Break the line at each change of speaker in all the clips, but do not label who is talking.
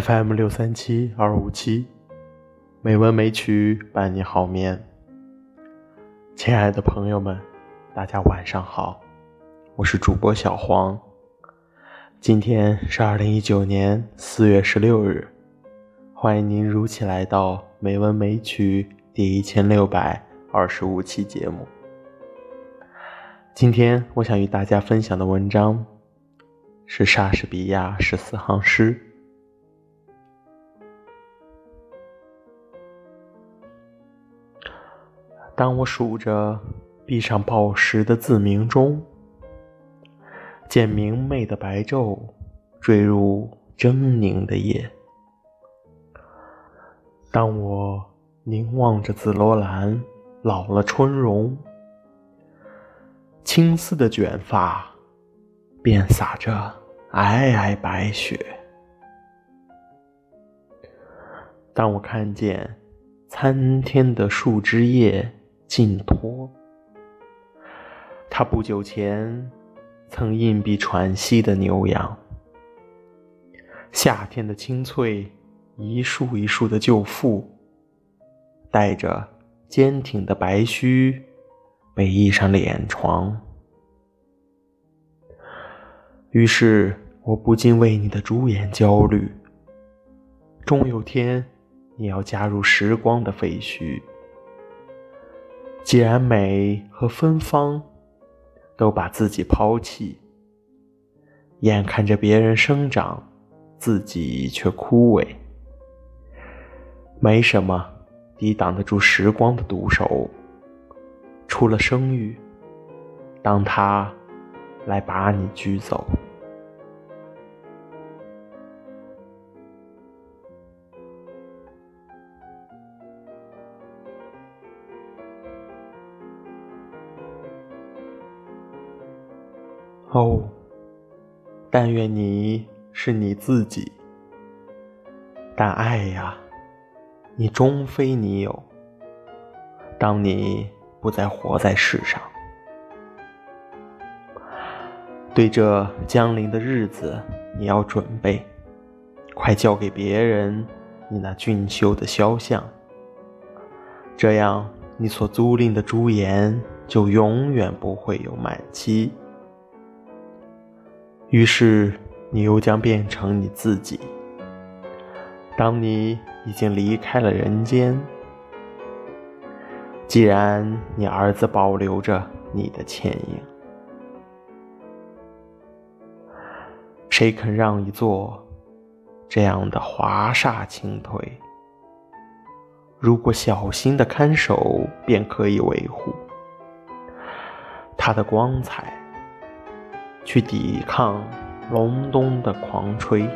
FM 六三七二五七，美文美曲伴你好眠。亲爱的朋友们，大家晚上好，我是主播小黄。今天是二零一九年四月十六日，欢迎您如期来到《美文美曲》第一千六百二十五期节目。今天我想与大家分享的文章是莎士比亚十四行诗。当我数着壁上报时的字鸣钟，见明媚的白昼坠入狰狞的夜；当我凝望着紫罗兰老了春容，青丝的卷发便洒着皑皑白雪；当我看见参天的树枝叶，尽托，他不久前曾硬币喘息的牛羊，夏天的青翠，一束一束的旧妇，带着坚挺的白须，被移上脸床。于是我不禁为你的朱颜焦虑，终有天你要加入时光的废墟。既然美和芬芳都把自己抛弃，眼看着别人生长，自己却枯萎，没什么抵挡得住时光的毒手，除了生育，当他来把你拘走。哦，但愿你是你自己，但爱呀，你终非你有。当你不再活在世上，对这将临的日子，你要准备，快交给别人你那俊秀的肖像，这样你所租赁的朱颜就永远不会有满期。于是，你又将变成你自己。当你已经离开了人间，既然你儿子保留着你的倩影，谁肯让一座这样的华厦倾颓？如果小心的看守，便可以维护它的光彩。去抵抗隆冬的狂吹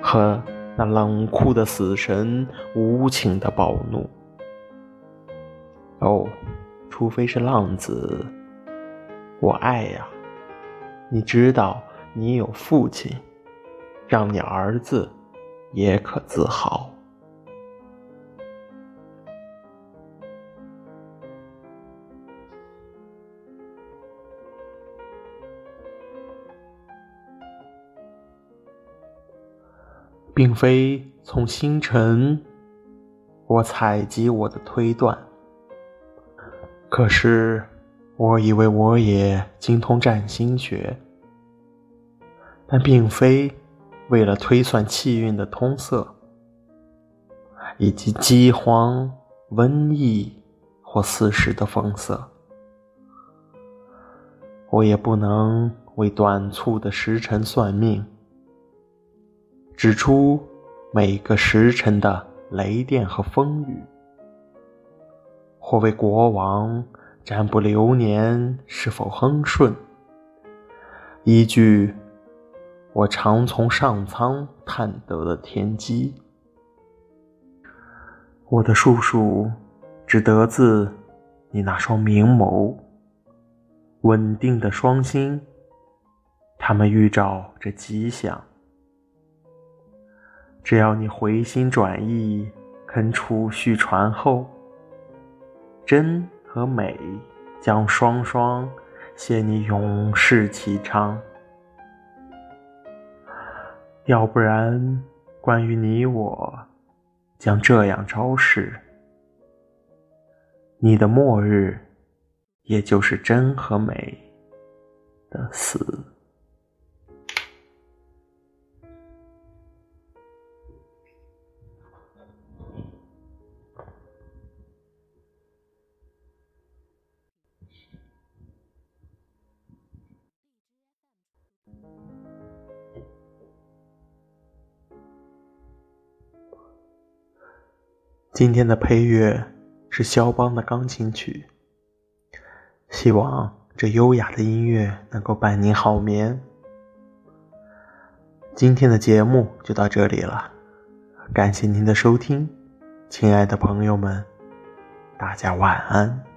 和那冷酷的死神无情的暴怒。哦，除非是浪子，我爱呀！你知道，你有父亲，让你儿子也可自豪。并非从星辰，我采集我的推断。可是，我以为我也精通占星学，但并非为了推算气运的通色，以及饥荒、瘟疫或四时的风色。我也不能为短促的时辰算命。指出每个时辰的雷电和风雨，或为国王占卜流年是否亨顺，依据我常从上苍探得的天机。我的叔叔只得自你那双明眸，稳定的双星，他们预兆着吉祥。只要你回心转意，肯储蓄传后，真和美将双双携你永世齐昌。要不然，关于你我，将这样昭示：你的末日，也就是真和美的死。今天的配乐是肖邦的钢琴曲，希望这优雅的音乐能够伴您好眠。今天的节目就到这里了，感谢您的收听，亲爱的朋友们，大家晚安。